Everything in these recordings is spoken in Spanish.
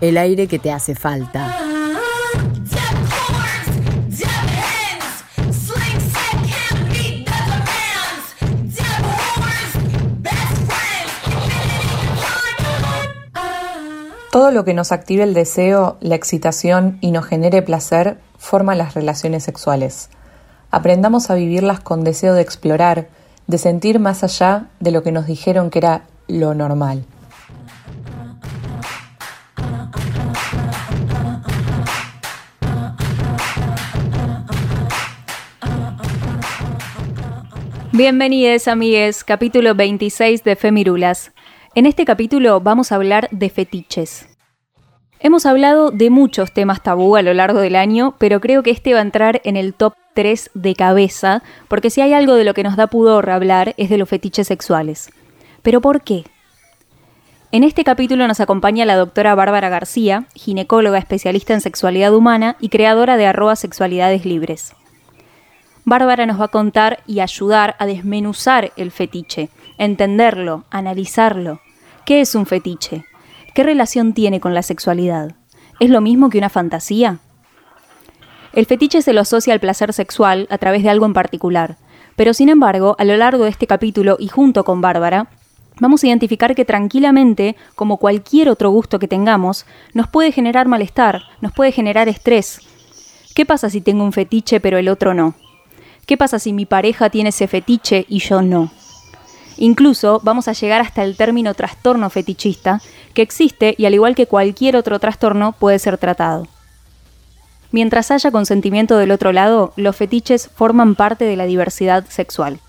el aire que te hace falta. Todo lo que nos active el deseo, la excitación y nos genere placer forma las relaciones sexuales. Aprendamos a vivirlas con deseo de explorar, de sentir más allá de lo que nos dijeron que era lo normal. Bienvenidos amigues, capítulo 26 de Femirulas. En este capítulo vamos a hablar de fetiches. Hemos hablado de muchos temas tabú a lo largo del año, pero creo que este va a entrar en el top 3 de cabeza, porque si hay algo de lo que nos da pudor hablar es de los fetiches sexuales. ¿Pero por qué? En este capítulo nos acompaña la doctora Bárbara García, ginecóloga especialista en sexualidad humana y creadora de arroba sexualidades libres. Bárbara nos va a contar y ayudar a desmenuzar el fetiche, entenderlo, analizarlo. ¿Qué es un fetiche? ¿Qué relación tiene con la sexualidad? ¿Es lo mismo que una fantasía? El fetiche se lo asocia al placer sexual a través de algo en particular, pero sin embargo, a lo largo de este capítulo y junto con Bárbara, vamos a identificar que tranquilamente, como cualquier otro gusto que tengamos, nos puede generar malestar, nos puede generar estrés. ¿Qué pasa si tengo un fetiche pero el otro no? ¿Qué pasa si mi pareja tiene ese fetiche y yo no? Incluso vamos a llegar hasta el término trastorno fetichista, que existe y al igual que cualquier otro trastorno puede ser tratado. Mientras haya consentimiento del otro lado, los fetiches forman parte de la diversidad sexual.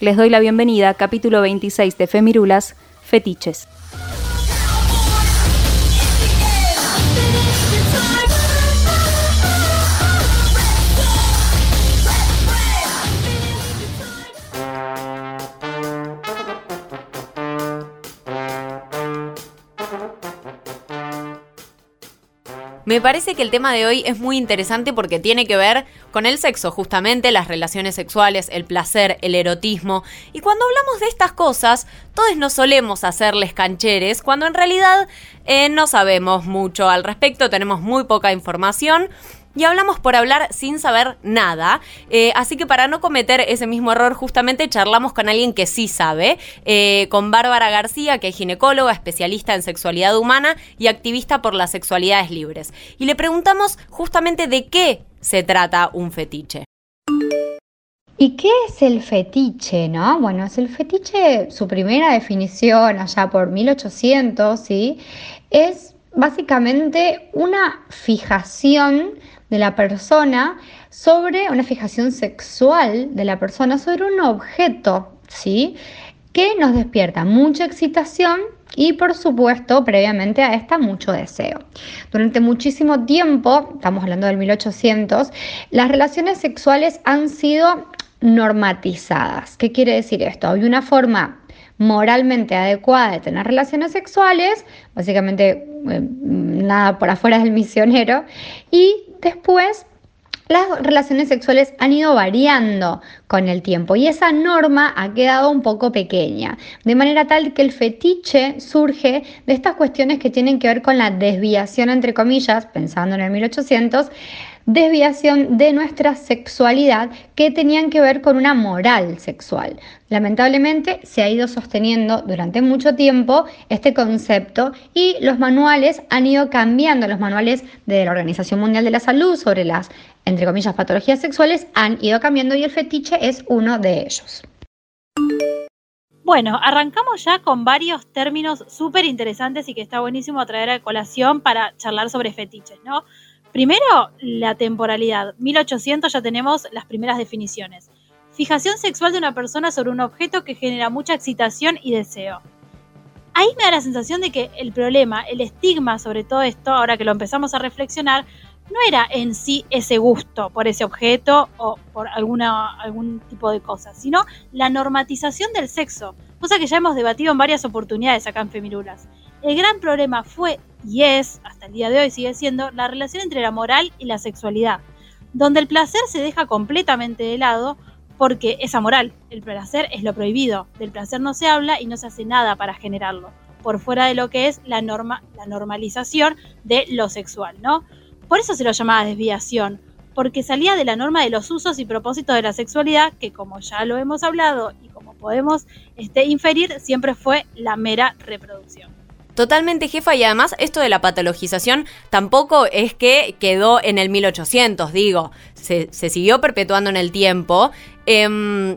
Les doy la bienvenida, capítulo 26 de Femirulas, Fetiches. Me parece que el tema de hoy es muy interesante porque tiene que ver con el sexo, justamente las relaciones sexuales, el placer, el erotismo. Y cuando hablamos de estas cosas, todos nos solemos hacerles cancheres, cuando en realidad eh, no sabemos mucho al respecto, tenemos muy poca información y hablamos por hablar sin saber nada. Eh, así que para no cometer ese mismo error, justamente charlamos con alguien que sí sabe, eh, con Bárbara García, que es ginecóloga, especialista en sexualidad humana y activista por las sexualidades libres. Y le preguntamos justamente de qué se trata un fetiche. ¿Y qué es el fetiche, no? Bueno, es el fetiche, su primera definición allá por 1800, ¿sí? Es básicamente una fijación de la persona sobre una fijación sexual de la persona sobre un objeto, ¿sí? Que nos despierta mucha excitación y por supuesto previamente a esta mucho deseo. Durante muchísimo tiempo, estamos hablando del 1800, las relaciones sexuales han sido normatizadas. ¿Qué quiere decir esto? Hay una forma moralmente adecuada de tener relaciones sexuales, básicamente eh, nada por afuera del misionero, y después las relaciones sexuales han ido variando con el tiempo y esa norma ha quedado un poco pequeña, de manera tal que el fetiche surge de estas cuestiones que tienen que ver con la desviación, entre comillas, pensando en el 1800, desviación de nuestra sexualidad que tenían que ver con una moral sexual. Lamentablemente se ha ido sosteniendo durante mucho tiempo este concepto y los manuales han ido cambiando, los manuales de la Organización Mundial de la Salud sobre las, entre comillas, patologías sexuales han ido cambiando y el fetiche es uno de ellos. Bueno, arrancamos ya con varios términos súper interesantes y que está buenísimo traer a colación para charlar sobre fetiches, ¿no? Primero, la temporalidad. 1800 ya tenemos las primeras definiciones. Fijación sexual de una persona sobre un objeto que genera mucha excitación y deseo. ahí me da la sensación de que el problema, el estigma sobre todo esto, ahora que lo empezamos a reflexionar, no era en sí ese gusto por ese objeto o por alguna, algún tipo de cosa, sino la normatización del sexo, cosa que ya hemos debatido en varias oportunidades acá en Femirulas. El gran problema fue y es, hasta el día de hoy sigue siendo, la relación entre la moral y la sexualidad, donde el placer se deja completamente de lado porque es amoral, el placer es lo prohibido, del placer no se habla y no se hace nada para generarlo, por fuera de lo que es la, norma, la normalización de lo sexual, ¿no? Por eso se lo llamaba desviación, porque salía de la norma de los usos y propósitos de la sexualidad, que como ya lo hemos hablado y como podemos este, inferir, siempre fue la mera reproducción. Totalmente jefa y además esto de la patologización tampoco es que quedó en el 1800, digo, se, siguió perpetuando en el tiempo. Em,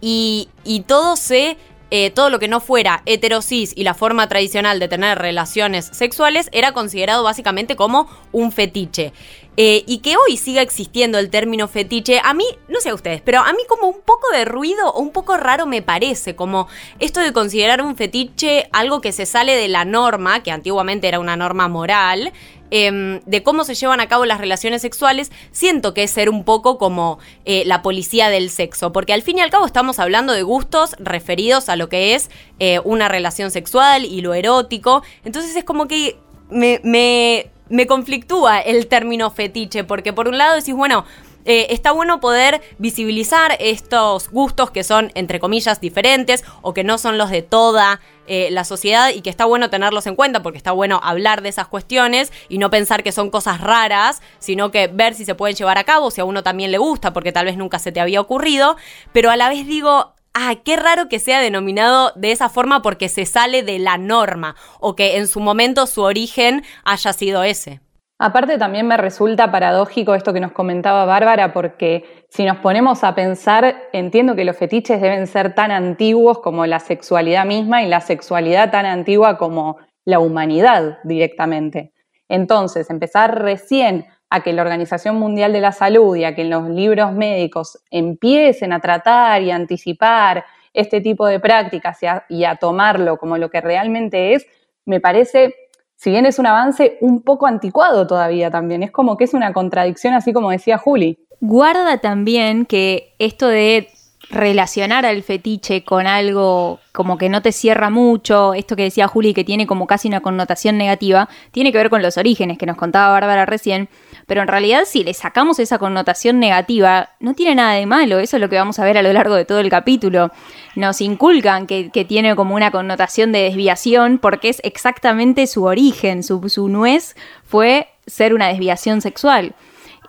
y, y todo se eh, todo lo que no fuera heterosis y la forma tradicional de tener relaciones sexuales era considerado básicamente como un fetiche. Eh, y que hoy siga existiendo el término fetiche, a mí, no sé a ustedes, pero a mí como un poco de ruido o un poco raro me parece, como esto de considerar un fetiche algo que se sale de la norma, que antiguamente era una norma moral, Em, de cómo se llevan a cabo las relaciones sexuales, siento que es ser un poco como eh, la policía del sexo, porque al fin y al cabo estamos hablando de gustos referidos a lo que es eh, una relación sexual y lo erótico, entonces es como que me, conflictúa el término fetiche, porque por un lado decís, bueno, eh, está bueno poder visibilizar estos gustos que son, entre comillas, diferentes o que no son los de toda eh, la sociedad y que está bueno tenerlos en cuenta porque está bueno hablar de esas cuestiones y no pensar que son cosas raras, sino que ver si se pueden llevar a cabo, si a uno también le gusta, porque tal vez nunca se te había ocurrido, pero a la vez digo, ah, qué raro que sea denominado de esa forma porque se sale de la norma o que en su momento su origen haya sido ese. Aparte también me resulta paradójico esto que nos comentaba Bárbara, porque si nos ponemos a pensar, entiendo que los fetiches deben ser tan antiguos como la sexualidad misma y la sexualidad tan antigua como la humanidad directamente. Entonces, empezar recién a que la Organización Mundial de la Salud y a que los libros médicos empiecen a tratar y anticipar este tipo de prácticas y a tomarlo como lo que realmente es, me parece si bien es un avance un poco anticuado todavía también, es como que es una contradicción, así como decía Juli. Guarda también que esto de relacionar al fetiche con algo como que no te cierra mucho, esto que decía Juli que tiene como casi una connotación negativa, tiene que ver con los orígenes que nos contaba Bárbara recién, pero en realidad si le sacamos esa connotación negativa, no tiene nada de malo, eso es lo que vamos a ver a lo largo de todo el capítulo. Nos inculcan que, tiene como una connotación de desviación porque es exactamente su origen, su, su nuez fue ser una desviación sexual.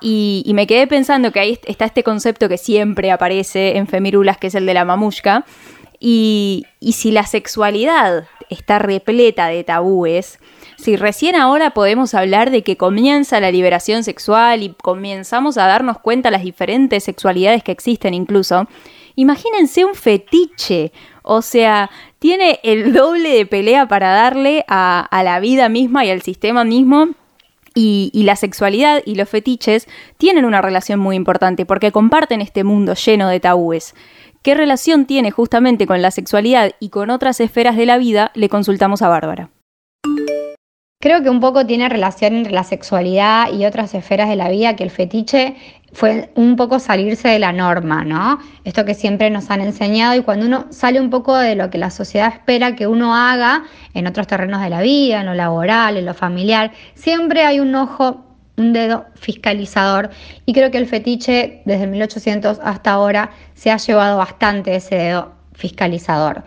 Y, me quedé pensando que ahí está este concepto que siempre aparece en Femirulas, que es el de la mamushka. Y, y si la sexualidad está repleta de tabúes, si recién ahora podemos hablar de que comienza la liberación sexual y comenzamos a darnos cuenta las diferentes sexualidades que existen incluso, imagínense un fetiche, o sea, tiene el doble de pelea para darle a, a la vida misma y al sistema mismo y, la sexualidad y los fetiches tienen una relación muy importante porque comparten este mundo lleno de tabúes. ¿Qué relación tiene justamente con la sexualidad y con otras esferas de la vida? Le consultamos a Bárbara. Creo que un poco tiene relación entre la sexualidad y otras esferas de la vida, que el fetiche fue un poco salirse de la norma, ¿no? Esto que siempre nos han enseñado y cuando uno sale un poco de lo que la sociedad espera que uno haga en otros terrenos de la vida, en lo laboral, en lo familiar, siempre hay un ojo, un dedo fiscalizador y creo que el fetiche desde 1800 hasta ahora se ha llevado bastante ese dedo fiscalizador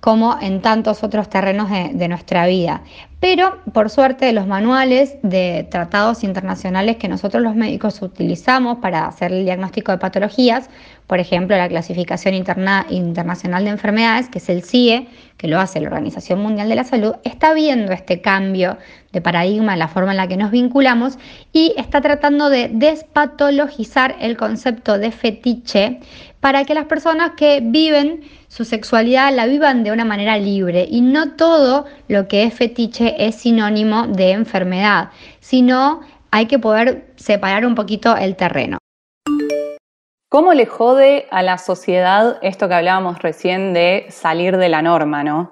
como en tantos otros terrenos de, nuestra vida. Pero por suerte los manuales de tratados internacionales que nosotros los médicos utilizamos para hacer el diagnóstico de patologías, por ejemplo la clasificación internacional de enfermedades, que es el CIE, que lo hace la Organización Mundial de la Salud, está viendo este cambio de paradigma en la forma en la que nos vinculamos y está tratando de despatologizar el concepto de fetiche para que las personas que viven su sexualidad la vivan de una manera libre y no todo lo que es fetiche es sinónimo de enfermedad, sino hay que poder separar un poquito el terreno. ¿Cómo le jode a la sociedad esto que hablábamos recién de salir de la norma, no?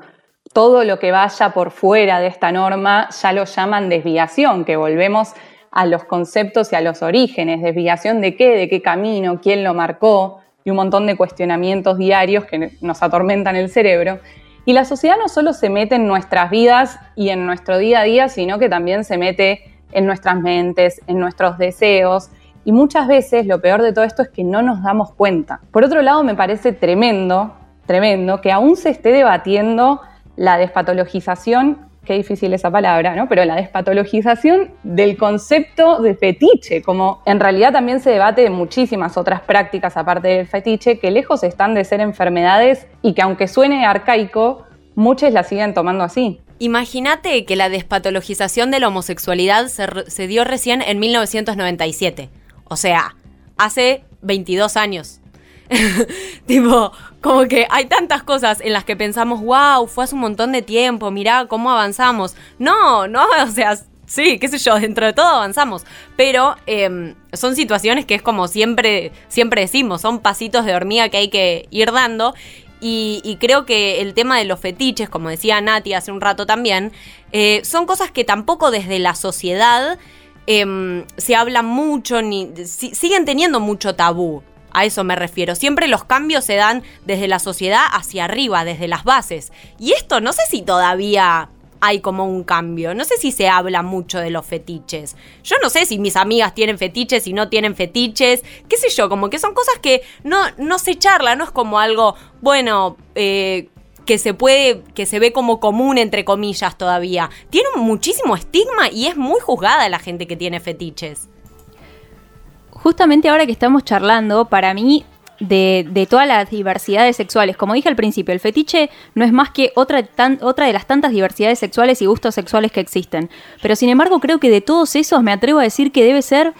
todo lo que vaya por fuera de esta norma ya lo llaman desviación, que volvemos a los conceptos y a los orígenes. ¿Desviación de qué? ¿De qué camino? ¿Quién lo marcó? Y un montón de cuestionamientos diarios que nos atormentan el cerebro. Y la sociedad no solo se mete en nuestras vidas y en nuestro día a día, sino que también se mete en nuestras mentes, en nuestros deseos. Y muchas veces lo peor de todo esto es que no nos damos cuenta. Por otro lado, me parece tremendo, tremendo que aún se esté debatiendo la despatologización qué difícil esa palabra, ¿no? Pero la despatologización del concepto de fetiche, como en realidad también se debate de muchísimas otras prácticas aparte del fetiche, que lejos están de ser enfermedades y que aunque suene arcaico, muchos la siguen tomando así. Imagínate que la despatologización de la homosexualidad se, se dio recién en 1997. O sea, hace 22 años. tipo, como que hay tantas cosas en las que pensamos, wow, fue hace un montón de tiempo, mirá cómo avanzamos. No, no, o sea, sí, qué sé yo, dentro de todo avanzamos. Pero em, son situaciones que es como siempre, siempre decimos, son pasitos de hormiga que hay que ir dando. Y, creo que el tema de los fetiches, como decía Nati hace un rato también, eh, son cosas que tampoco desde la sociedad em, se hablan mucho, ni siguen teniendo mucho tabú. A eso me refiero. Siempre los cambios se dan desde la sociedad hacia arriba, desde las bases. Y esto no sé si todavía hay como un cambio. No sé si se habla mucho de los fetiches. Yo no sé si mis amigas tienen fetiches y no tienen fetiches. Qué sé yo, como que son cosas que no, no se charla, no es como algo, bueno, eh, que se puede, que se ve como común entre comillas todavía. Tiene muchísimo estigma y es muy juzgada la gente que tiene fetiches justamente ahora que estamos charlando, para mí, de, todas las diversidades sexuales, como dije al principio, el fetiche no es más que otra, otra de las tantas diversidades sexuales y gustos sexuales que existen. Pero sin embargo, creo que de todos esos me atrevo a decir que debe ser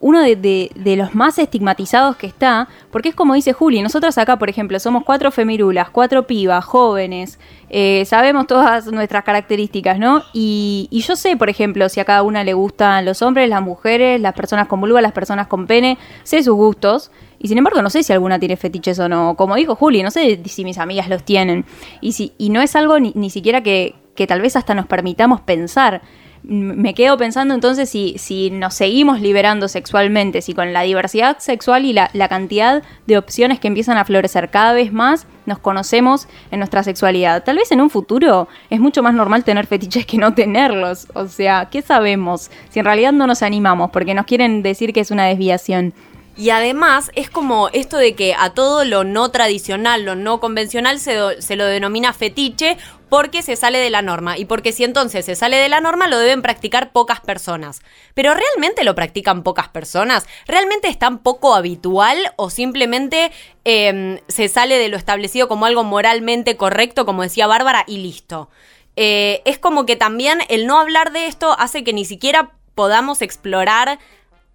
uno de, los más estigmatizados que está, porque es como dice Juli, nosotros acá, por ejemplo, somos cuatro femirulas, cuatro pibas, jóvenes, eh, sabemos todas nuestras características, ¿no? Y, yo sé, por ejemplo, si a cada una le gustan los hombres, las mujeres, las personas con vulva, las personas con pene, sé sus gustos. Y sin embargo, no sé si alguna tiene fetiches o no. Como dijo Juli, no sé si mis amigas los tienen. Y, si, y no es algo ni, ni siquiera que, que tal vez hasta nos permitamos pensar me quedo pensando entonces si, si nos seguimos liberando sexualmente, si con la diversidad sexual y la, cantidad de opciones que empiezan a florecer cada vez más, nos conocemos en nuestra sexualidad. Tal vez en un futuro es mucho más normal tener fetiches que no tenerlos. O sea, ¿qué sabemos? Si en realidad no nos animamos porque nos quieren decir que es una desviación. Y además es como esto de que a todo lo no tradicional, lo no convencional se, se, lo denomina fetiche porque se sale de la norma. Y porque si entonces se sale de la norma lo deben practicar pocas personas. Pero ¿realmente lo practican pocas personas? ¿Realmente es tan poco habitual o simplemente em, se sale de lo establecido como algo moralmente correcto, como decía Bárbara, y listo? Eh, es como que también el no hablar de esto hace que ni siquiera podamos explorar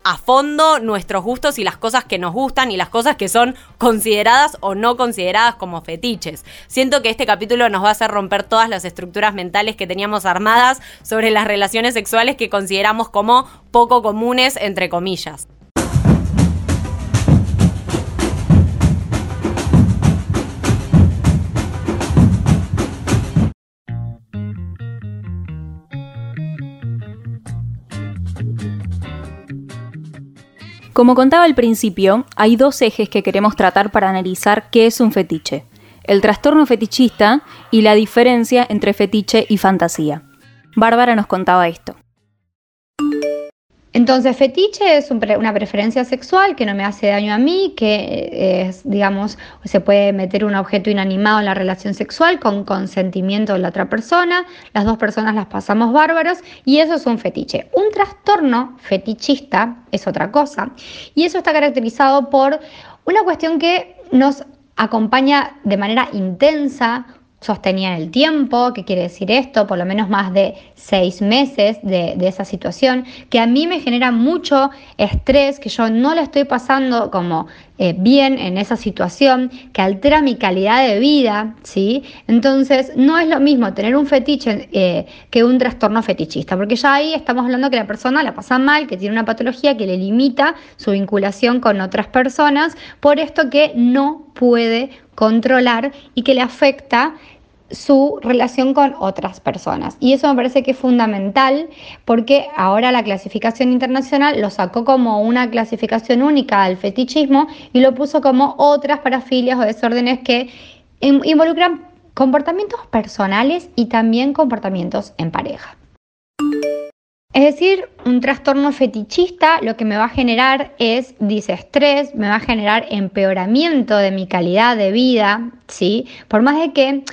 a fondo nuestros gustos y las cosas que nos gustan y las cosas que son consideradas o no consideradas como fetiches. Siento que este capítulo nos va a hacer romper todas las estructuras mentales que teníamos armadas sobre las relaciones sexuales que consideramos como poco comunes, entre comillas. Como contaba al principio, hay dos ejes que queremos tratar para analizar qué es un fetiche. El trastorno fetichista y la diferencia entre fetiche y fantasía. Bárbara nos contaba esto. Entonces, fetiche es una preferencia sexual que no me hace daño a mí, que es, digamos, se puede meter un objeto inanimado en la relación sexual con consentimiento de la otra persona, las dos personas las pasamos bárbaros y eso es un fetiche. Un trastorno fetichista es otra cosa y eso está caracterizado por una cuestión que nos acompaña de manera intensa sostenía en el tiempo, ¿qué quiere decir esto? Por lo menos más de seis meses de, esa situación, que a mí me genera mucho estrés, que yo no le estoy pasando como eh, bien en esa situación, que altera mi calidad de vida, ¿sí? Entonces, no es lo mismo tener un fetiche eh, que un trastorno fetichista, porque ya ahí estamos hablando que la persona la pasa mal, que tiene una patología que le limita su vinculación con otras personas, por esto que no puede controlar y que le afecta su relación con otras personas. Y eso me parece que es fundamental porque ahora la clasificación internacional lo sacó como una clasificación única al fetichismo y lo puso como otras parafilias o desórdenes que involucran comportamientos personales y también comportamientos en pareja. Es decir, un trastorno fetichista lo que me va a generar es disestrés, me va a generar empeoramiento de mi calidad de vida, ¿sí? Por más de que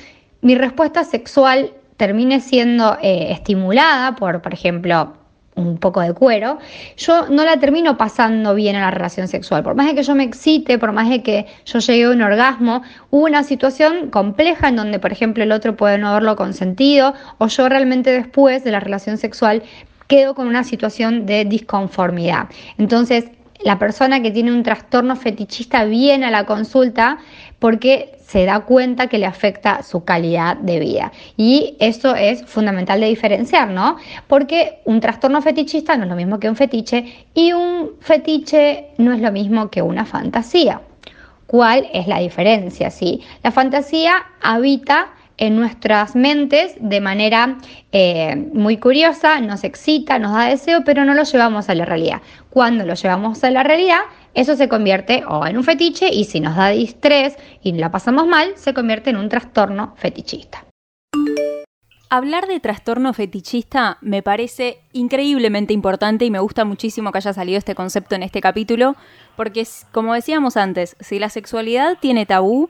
mi respuesta sexual termine siendo eh, estimulada por, por ejemplo, un poco de cuero, yo no la termino pasando bien en la relación sexual. Por más de que yo me excite, por más de que yo llegue a un orgasmo, hubo una situación compleja en donde, por ejemplo, el otro puede no haberlo consentido o yo realmente después de la relación sexual quedo con una situación de disconformidad. Entonces, la persona que tiene un trastorno fetichista viene a la consulta porque se da cuenta que le afecta su calidad de vida. Y eso es fundamental de diferenciar, ¿no? Porque un trastorno fetichista no es lo mismo que un fetiche y un fetiche no es lo mismo que una fantasía. ¿Cuál es la diferencia? ¿sí? La fantasía habita en nuestras mentes de manera eh, muy curiosa, nos excita, nos da deseo, pero no lo llevamos a la realidad. Cuando lo llevamos a la realidad, eso se convierte o en un fetiche y si nos da distrés y la pasamos mal, se convierte en un trastorno fetichista. Hablar de trastorno fetichista me parece increíblemente importante y me gusta muchísimo que haya salido este concepto en este capítulo, porque como decíamos antes, si la sexualidad tiene tabú,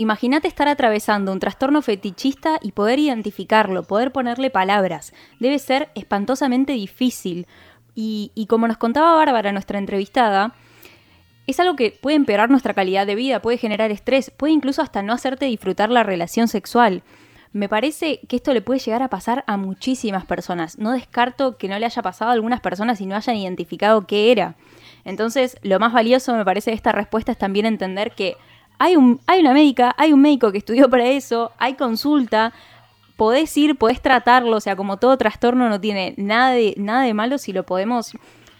Imagínate estar atravesando un trastorno fetichista y poder identificarlo, poder ponerle palabras. Debe ser espantosamente difícil. Y, como nos contaba Bárbara, nuestra entrevistada, es algo que puede empeorar nuestra calidad de vida, puede generar estrés, puede incluso hasta no hacerte disfrutar la relación sexual. Me parece que esto le puede llegar a pasar a muchísimas personas. No descarto que no le haya pasado a algunas personas y no hayan identificado qué era. Entonces, lo más valioso me parece de esta respuesta es también entender que hay, un, hay una médica, hay un médico que estudió para eso, hay consulta, podés ir, podés tratarlo, o sea, como todo trastorno no tiene nada de, nada de malo si lo podemos,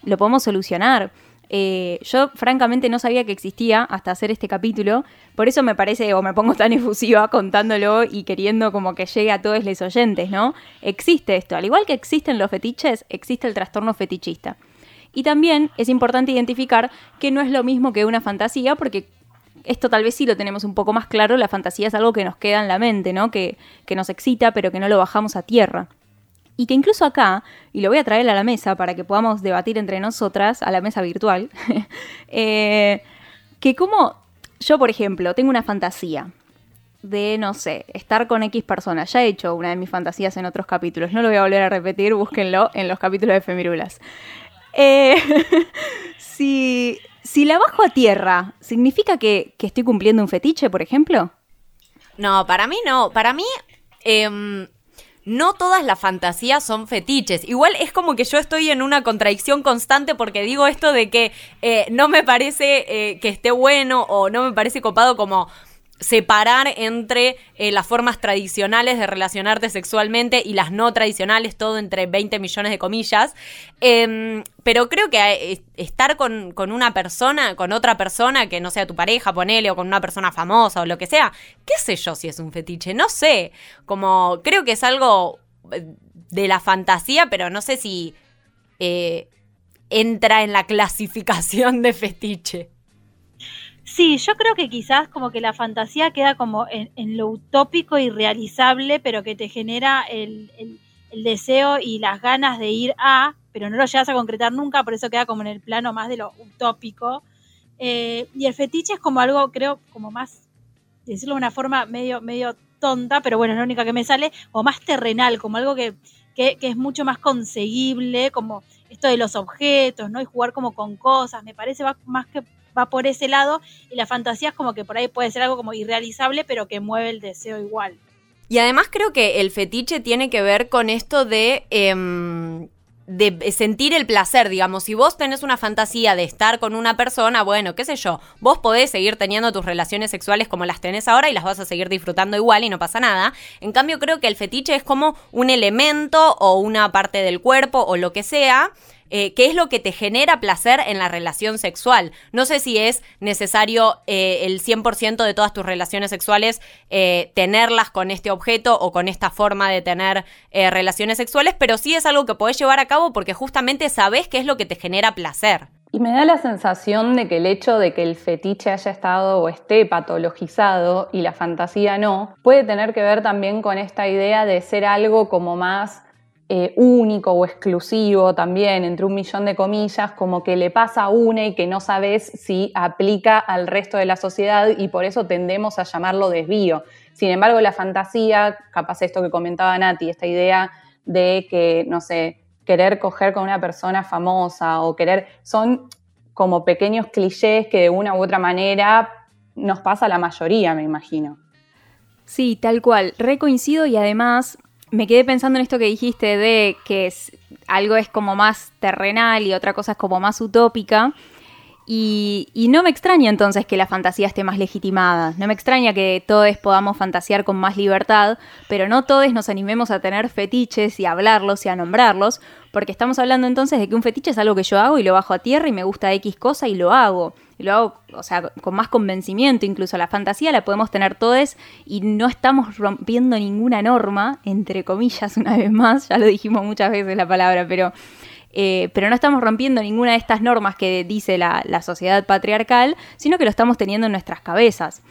lo podemos solucionar. Eh, yo francamente no sabía que existía hasta hacer este capítulo, por eso me parece, o me pongo tan efusiva contándolo y queriendo como que llegue a todos los oyentes, ¿no? Existe esto, al igual que existen los fetiches, existe el trastorno fetichista. Y también es importante identificar que no es lo mismo que una fantasía, porque esto tal vez sí lo tenemos un poco más claro, la fantasía es algo que nos queda en la mente, ¿no? Que, nos excita, pero que no lo bajamos a tierra. Y que incluso acá, y lo voy a traer a la mesa para que podamos debatir entre nosotras, a la mesa virtual, eh, que como yo, por ejemplo, tengo una fantasía de, no sé, estar con X personas. Ya he hecho una de mis fantasías en otros capítulos, no lo voy a volver a repetir, búsquenlo en los capítulos de Femirulas. Eh, si, si la bajo a tierra, ¿significa que, estoy cumpliendo un fetiche, por ejemplo? No, para mí no. Para mí, em, no todas las fantasías son fetiches. Igual es como que yo estoy en una contradicción constante porque digo esto de que eh, no me parece eh, que esté bueno o no me parece copado como separar entre eh, las formas tradicionales de relacionarte sexualmente y las no tradicionales, todo entre 20 millones de comillas. Em, pero creo que eh, estar con, una persona, con otra persona que no sea tu pareja, ponele, o con una persona famosa o lo que sea, qué sé yo si es un fetiche, no sé. Como creo que es algo eh, de la fantasía, pero no sé si entra en la clasificación de fetiche. Sí, yo creo que quizás como que la fantasía queda como en, lo utópico y realizable, pero que te genera el, deseo y las ganas de ir a, pero no lo llegas a concretar nunca, por eso queda como en el plano más de lo utópico. Eh, y el fetiche es como algo, creo, como más, decirlo de una forma medio, medio tonta, pero bueno, es la única que me sale, o más terrenal, como algo que, que, que es mucho más conseguible, como esto de los objetos, ¿no? Y jugar como con cosas, me parece más que va por ese lado y la fantasía es como que por ahí puede ser algo como irrealizable, pero que mueve el deseo igual. Y además creo que el fetiche tiene que ver con esto de... Em, de sentir el placer, digamos, si vos tenés una fantasía de estar con una persona, bueno, qué sé yo, vos podés seguir teniendo tus relaciones sexuales como las tenés ahora y las vas a seguir disfrutando igual y no pasa nada. En cambio, creo que el fetiche es como un elemento o una parte del cuerpo o lo que sea eh, qué es lo que te genera placer en la relación sexual. No sé si es necesario eh, el 100% de todas tus relaciones sexuales eh, tenerlas con este objeto o con esta forma de tener relaciones sexuales, pero sí es algo que podés llevar a cabo porque justamente sabes qué es lo que te genera placer. Y me da la sensación de que el hecho de que el fetiche haya estado o esté patologizado y la fantasía no, puede tener que ver también con esta idea de ser algo como más eh, único o exclusivo también, entre un millón de comillas, como que le pasa a una y que no sabes si aplica al resto de la sociedad y por eso tendemos a llamarlo desvío. Sin embargo, la fantasía, capaz esto que comentaba Nati, esta idea de que, no sé, querer coger con una persona famosa o querer, son como pequeños clichés que de una u otra manera nos pasa a la mayoría, me imagino. Sí, tal cual. Recoincido y además me quedé pensando en esto que dijiste de que es, algo es como más terrenal y otra cosa es como más utópica. Y, no me extraña entonces que la fantasía esté más legitimada. No me extraña que todos podamos fantasear con más libertad, pero no todos nos animemos a tener fetiches y a hablarlos y a nombrarlos, porque estamos hablando entonces de que un fetiche es algo que yo hago y lo bajo a tierra y me gusta X cosa y lo hago. Y lo hago, o sea, con más convencimiento, incluso. La fantasía la podemos tener todos y no estamos rompiendo ninguna norma, entre comillas, una vez más, ya lo dijimos muchas veces la palabra, pero, eh, pero no estamos rompiendo ninguna de estas normas que dice la, sociedad patriarcal, sino que lo estamos teniendo en nuestras cabezas.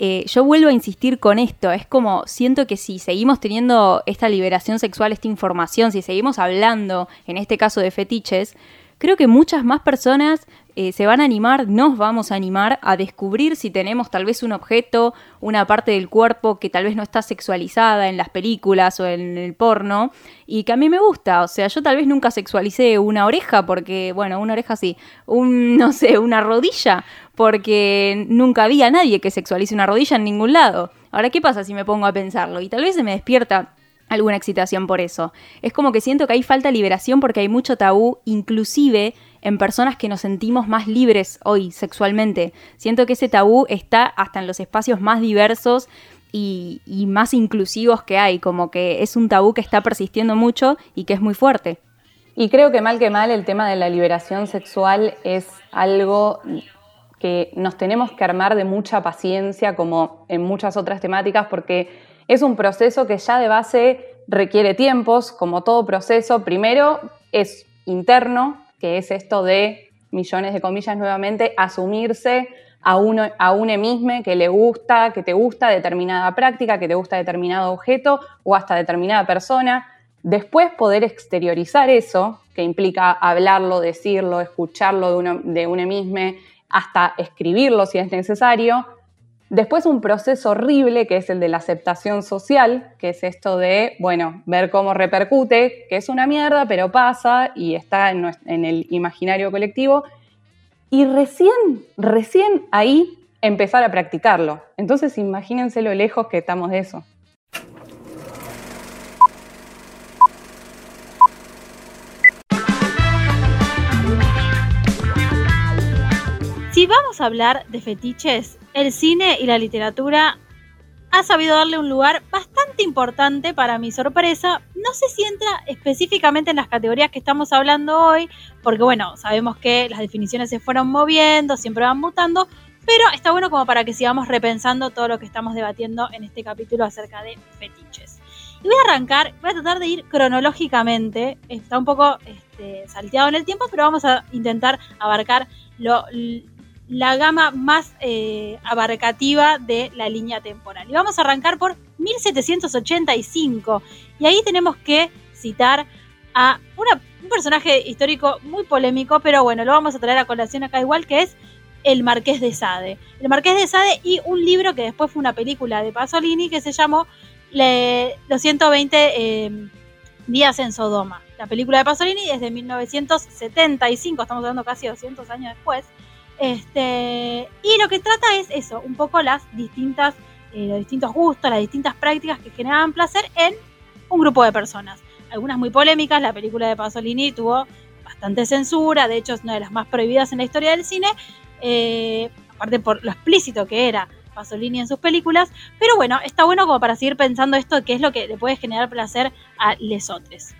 Eh, yo vuelvo a insistir con esto, es como siento que si seguimos teniendo esta liberación sexual, esta información, si seguimos hablando, en este caso de fetiches, creo que muchas más personas eh, se van a animar, nos vamos a animar a descubrir si tenemos tal vez un objeto, una parte del cuerpo que tal vez no está sexualizada en las películas o en el porno y que a mí me gusta. O sea, yo tal vez nunca sexualicé una oreja porque, bueno, una oreja sí, un, no sé, una rodilla porque nunca había nadie que sexualice una rodilla en ningún lado. Ahora, ¿qué pasa si me pongo a pensarlo? Y tal vez se me despierta alguna excitación por eso. Es como que siento que hay falta liberación porque hay mucho tabú, inclusive en personas que nos sentimos más libres hoy sexualmente. Siento que ese tabú está hasta en los espacios más diversos y, más inclusivos que hay, como que es un tabú que está persistiendo mucho y que es muy fuerte. Y creo que mal que mal el tema de la liberación sexual es algo que nos tenemos que armar de mucha paciencia, como en muchas otras temáticas, porque es un proceso que ya de base requiere tiempos, como todo proceso. Primero es interno, que es esto de, millones de comillas nuevamente, asumirse a uno, a un mismo que le gusta, que te gusta determinada práctica, que te gusta determinado objeto o hasta determinada persona. Después poder exteriorizar eso, que implica hablarlo, decirlo, escucharlo de, uno, de uno mismo, hasta escribirlo si es necesario, Después un proceso horrible que es el de la aceptación social, que es esto de, bueno, ver cómo repercute, que es una mierda, pero pasa y está en, el imaginario colectivo. Y recién, recién ahí empezar a practicarlo. Entonces imagínense lo lejos que estamos de eso. Si vamos a hablar de fetiches, el cine y la literatura ha sabido darle un lugar bastante importante para mi sorpresa. No sé si entra específicamente en las categorías que estamos hablando hoy, porque bueno, sabemos que las definiciones se fueron moviendo, siempre van mutando, pero está bueno como para que sigamos repensando todo lo que estamos debatiendo en este capítulo acerca de fetiches. Y voy a arrancar, voy a tratar de ir cronológicamente, está un poco este, salteado en el tiempo, pero vamos a intentar abarcar lo, la gama más eh, abarcativa de la línea temporal. Y vamos a arrancar por 1785. Y ahí tenemos que citar a un personaje histórico muy polémico, pero bueno, lo vamos a traer a colación acá igual, que es el Marqués de Sade. El Marqués de Sade y un libro que después fue una película de Pasolini que se llamó Los 120 eh, días en Sodoma. La película de Pasolini es de 1975, estamos hablando casi 200 años después. Este, y lo que trata es eso, un poco las distintas, eh, los distintos gustos, las distintas prácticas que generaban placer en un grupo de personas. Algunas muy polémicas, la película de Pasolini tuvo bastante censura, de hecho es una de las más prohibidas en la historia del cine, eh, aparte por lo explícito que era Pasolini en sus películas, pero bueno, está bueno como para seguir pensando esto, qué es lo que le puede generar placer a lesotres.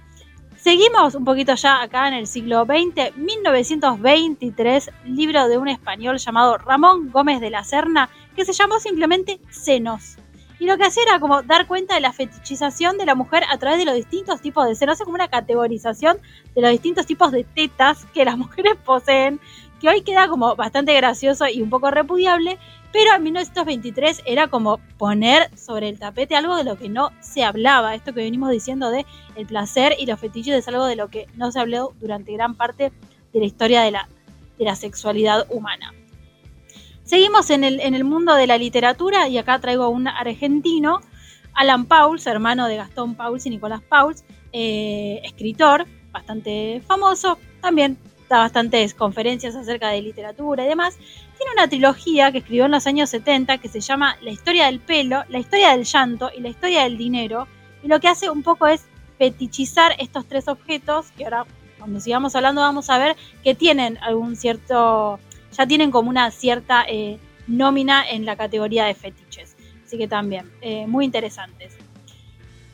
Seguimos un poquito ya acá en el siglo XX, 1923, libro de un español llamado Ramón Gómez de la Serna, que se llamó simplemente Senos. Y lo que hacía era como dar cuenta de la fetichización de la mujer a través de los distintos tipos de senos, como una categorización de los distintos tipos de tetas que las mujeres poseen, que hoy queda como bastante gracioso y un poco repudiable, pero en 1923 era como poner sobre el tapete algo de lo que no se hablaba. Esto que venimos diciendo de el placer y los fetiches es algo de lo que no se habló durante gran parte de la historia de la, de la sexualidad humana. Seguimos en el, en el mundo de la literatura y acá traigo a un argentino, Alan Pauls, hermano de Gastón Pauls y Nicolás Pauls, eh, escritor bastante famoso, también da bastantes conferencias acerca de literatura y demás. Tiene una trilogía que escribió en los años 70 que se llama La historia del pelo, la historia del llanto y la historia del dinero. Y lo que hace un poco es fetichizar estos tres objetos, que ahora cuando sigamos hablando vamos a ver que tienen algún cierto, ya tienen como una cierta eh, nómina en la categoría de fetiches. Así que también, eh, muy interesantes.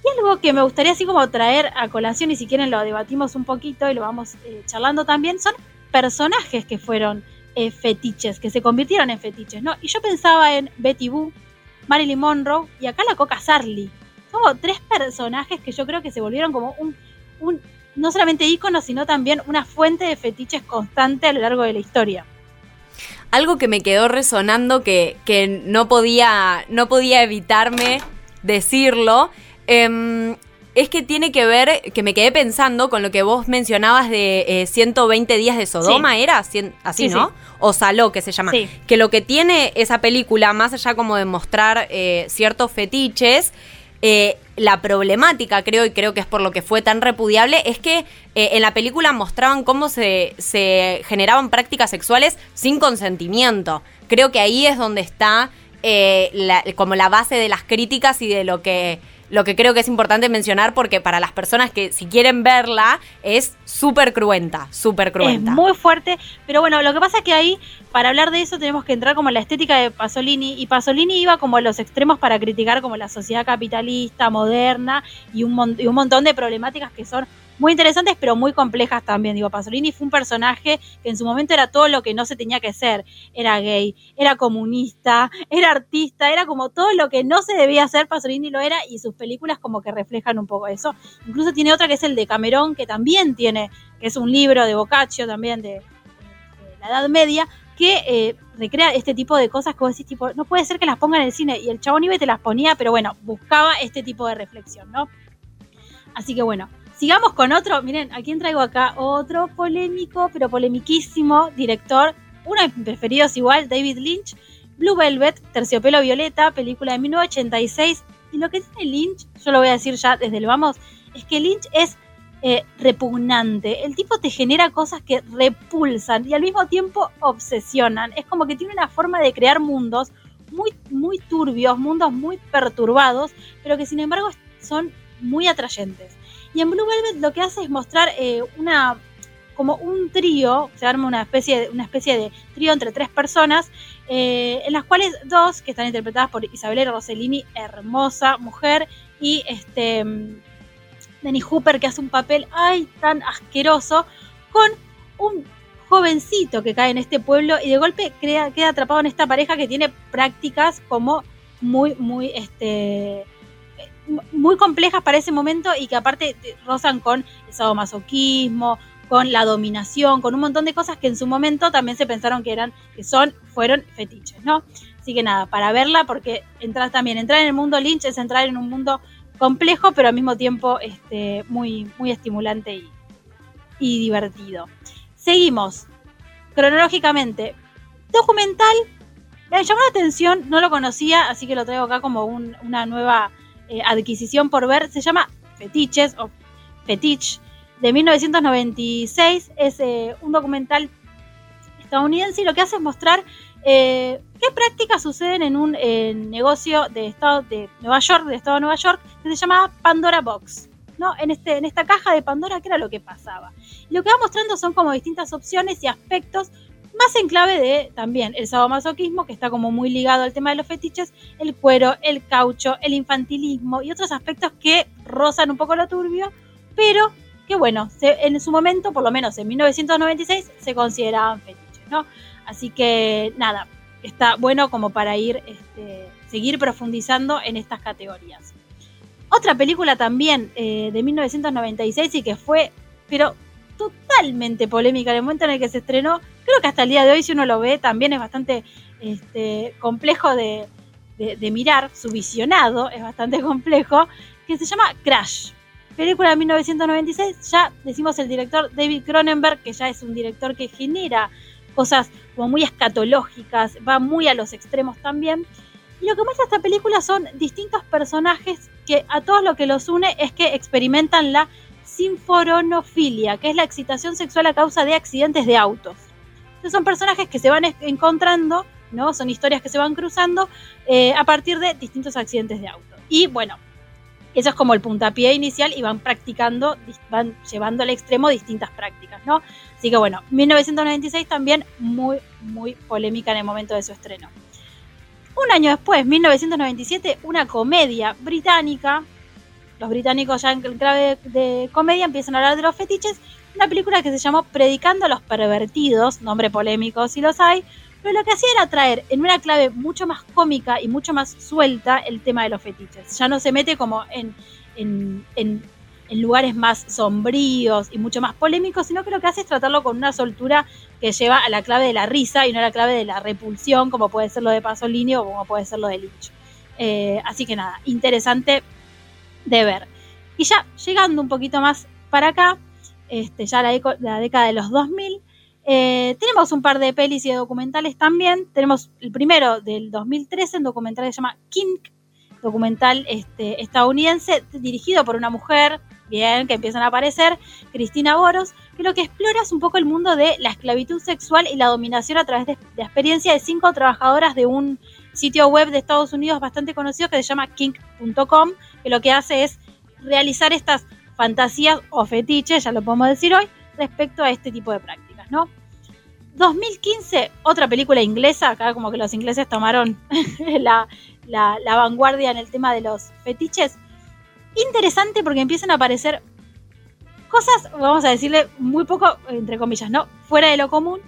Y algo que me gustaría así como traer a colación y si quieren lo debatimos un poquito y lo vamos eh, charlando también, son personajes que fueron eh, fetiches, que se convirtieron en fetiches, ¿no? Y yo pensaba en Betty Boo, Marilyn Monroe y acá la Coca Sarli. Son tres personajes que yo creo que se volvieron como un, un no solamente ícono, sino también una fuente de fetiches constante a lo largo de la historia algo que me quedó resonando que, que, no, podía, no podía evitarme decirlo Em, es que tiene que ver, que me quedé pensando con lo que vos mencionabas de 120 eh, días de Sodoma, ¿era? así, ¿no? O Saló, que se llama. Que lo que tiene esa película, más allá como de mostrar eh, ciertos fetiches, eh, la problemática, creo, y creo que es por lo que fue tan repudiable, es que en la película mostraban cómo se, se, generaban prácticas sexuales sin consentimiento. Creo que ahí es donde está como la base de las críticas y de lo que lo que creo que es importante mencionar porque para las personas que si quieren verla es súper cruenta, súper cruenta. Es muy fuerte, pero bueno, lo que pasa es que ahí para hablar de eso tenemos que entrar como en la estética de Pasolini y Pasolini iba como a los extremos para criticar como la sociedad capitalista, moderna y un, y un montón de problemáticas que son muy interesantes, pero muy complejas también. Digo, Pasolini fue un personaje que en su momento era todo lo que no se tenía que ser. Era gay, era comunista, era artista, era como todo lo que no se debía hacer, Pasolini lo era, y sus películas como que reflejan un poco eso. Incluso tiene otra que es el de Camerón, que también tiene, que es un libro de Boccaccio también de, la Edad Media, que eh, recrea este tipo de cosas que vos tipo, no puede ser que las pongan en el cine, y el chabón iba y te las ponía, pero bueno, buscaba este tipo de reflexión, ¿no? Así que bueno, Sigamos con otro, miren, ¿a quién traigo acá? Otro polémico, pero polemiquísimo director, uno de mis preferidos igual, David Lynch, Blue Velvet, Terciopelo Violeta, película de 1986. Y lo que tiene Lynch, yo lo voy a decir ya desde el vamos, es que Lynch es eh, repugnante. El tipo te genera cosas que repulsan y al mismo tiempo obsesionan. Es como que tiene una forma de crear mundos muy, muy turbios, mundos muy perturbados, pero que sin embargo son muy atrayentes. Y en Blue Velvet lo que hace es mostrar eh, una como un trío, se arma una especie de, una especie de trío entre tres personas, eh, en las cuales dos, que están interpretadas por Isabel Rossellini, hermosa mujer, y este Danny Hooper, que hace un papel ay tan asqueroso, con un jovencito que cae en este pueblo y de golpe queda atrapado en esta pareja que tiene prácticas como muy, muy este muy complejas para ese momento y que aparte rozan con el sadomasoquismo, con la dominación, con un montón de cosas que en su momento también se pensaron que eran, que son, fueron fetiches, ¿no? Así que nada, para verla, porque entrar también, entrar en el mundo Lynch es entrar en un mundo complejo, pero al mismo tiempo este, muy, muy estimulante y, y divertido. Seguimos, cronológicamente, documental, me llamó la atención, no lo conocía, así que lo traigo acá como una nueva eh, adquisición por ver, se llama Fetiches o Fetich de 1996. Es eh, un documental estadounidense y lo que hace es mostrar eh, qué prácticas suceden en un negocio de estado de Nueva York, de estado de Nueva York, que se llama Pandora Box. ¿no? En, este, en esta caja de Pandora, ¿qué era lo que pasaba? Lo que va mostrando son como distintas opciones y aspectos más en clave de también el sadomasoquismo, que está como muy ligado al tema de los fetiches, el cuero, el caucho, el infantilismo y otros aspectos que rozan un poco lo turbio, pero que bueno, en su momento, por lo menos en 1996, se consideraban fetiches, ¿no? Así que nada, está bueno como para ir, este, seguir profundizando en estas categorías. Otra película también eh, de 1996 y que fue, pero totalmente polémica en el momento en el que se estrenó, creo que hasta el día de hoy si uno lo ve también es bastante este, complejo de, mirar, su visionado es bastante complejo, que se llama Crash. Película de 1996, ya decimos el director David Cronenberg, que ya es un director que genera cosas como muy escatológicas, va muy a los extremos también. Y lo que muestra esta película son distintos personajes que a todos lo que los une es que experimentan la sinforonofilia, que es la excitación sexual a causa de accidentes de autos. Son personajes que se van encontrando ¿no? Son historias que se van cruzando eh, a partir de distintos accidentes de auto. Y bueno, eso es como el puntapié inicial y van practicando, van llevando al extremo distintas prácticas, ¿no? Así que bueno, 1996 también muy, muy polémica en el momento de su estreno. Un año después, 1997, una comedia británica. Los británicos ya en clave de comedia empiezan a hablar de los fetiches. Una película que se llamó Predicando a los pervertidos, nombre polémico si los hay, pero lo que hacía era traer en una clave mucho más cómica y mucho más suelta el tema de los fetiches. Ya no se mete como en, en, lugares más sombríos y mucho más polémicos, sino que lo que hace es tratarlo con una soltura que lleva a la clave de la risa y no a la clave de la repulsión, como puede ser lo de Pasolini o como puede ser lo de Lynch. Eh, así que nada, interesante de ver. Y ya llegando un poquito más para acá, este, ya la, década de los 2000, eh, tenemos un par de pelis y de documentales también. Tenemos el primero del 2013, un documental que se llama Kink, documental este, estadounidense dirigido por una mujer, bien, que empiezan a aparecer, Cristina Boros, que lo que explora es un poco el mundo de la esclavitud sexual y la dominación a través de la experiencia de cinco trabajadoras de un sitio web de Estados Unidos bastante conocido que se llama kink.com, que lo que hace es realizar estas fantasías o fetiches, ya lo podemos decir hoy, respecto a este tipo de prácticas. ¿no? 2015, otra película inglesa, acá como que los ingleses tomaron la, vanguardia en el tema de los fetiches. Interesante porque empiezan a aparecer cosas, vamos a decirle muy poco, entre comillas, ¿no? Fuera de lo común.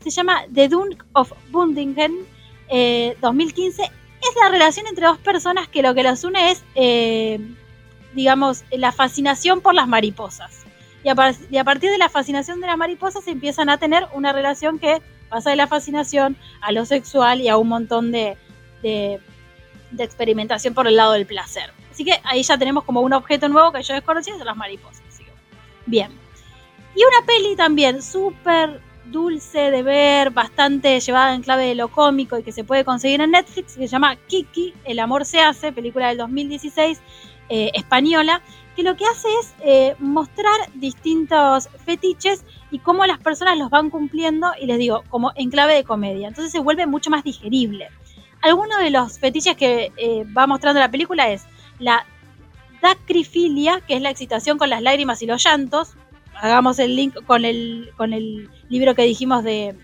Se llama The Dune of Bundingen 2015. Eh, es la relación entre dos personas que lo que las une es, eh, digamos, la fascinación por las mariposas y a, partir de la fascinación de las mariposas empiezan a tener una relación que pasa de la fascinación a lo sexual y a un montón de, de, experimentación por el lado del placer. Así que ahí ya tenemos como un objeto nuevo que yo desconocía, son las mariposas. bien. Y una peli también súper dulce de ver, bastante llevada en clave de lo cómico y que se puede conseguir en Netflix, que se llama Kiki, El amor se hace, película del 2016 eh, española, que lo que hace es eh, mostrar distintos fetiches y cómo las personas los van cumpliendo, y les digo, como en clave de comedia. Entonces se vuelve mucho más digerible. Alguno de los fetiches que eh, va mostrando la película es la dacrifilia, que es la excitación con las lágrimas y los llantos. Hagamos el link con el, con el libro que dijimos de,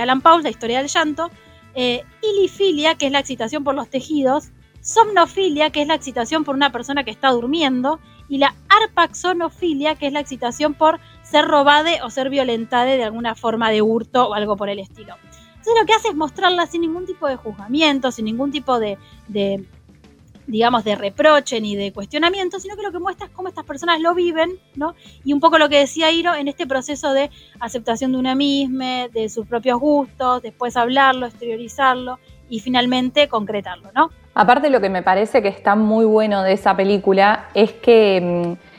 Alan Paul, la historia del llanto. Eh, ilifilia, que es la excitación por los tejidos somnofilia, que es la excitación por una persona que está durmiendo, y la arpaxonofilia, que es la excitación por ser robada o ser violentada de alguna forma de hurto o algo por el estilo. Entonces lo que hace es mostrarla sin ningún tipo de juzgamiento, sin ningún tipo de, de digamos, de reproche ni de cuestionamiento, sino que lo que muestra es cómo estas personas lo viven, ¿no? Y un poco lo que decía Iro en este proceso de aceptación de una misma, de sus propios gustos, después hablarlo, exteriorizarlo y finalmente concretarlo, ¿no? Aparte lo que me parece que está muy bueno de esa película es que mm,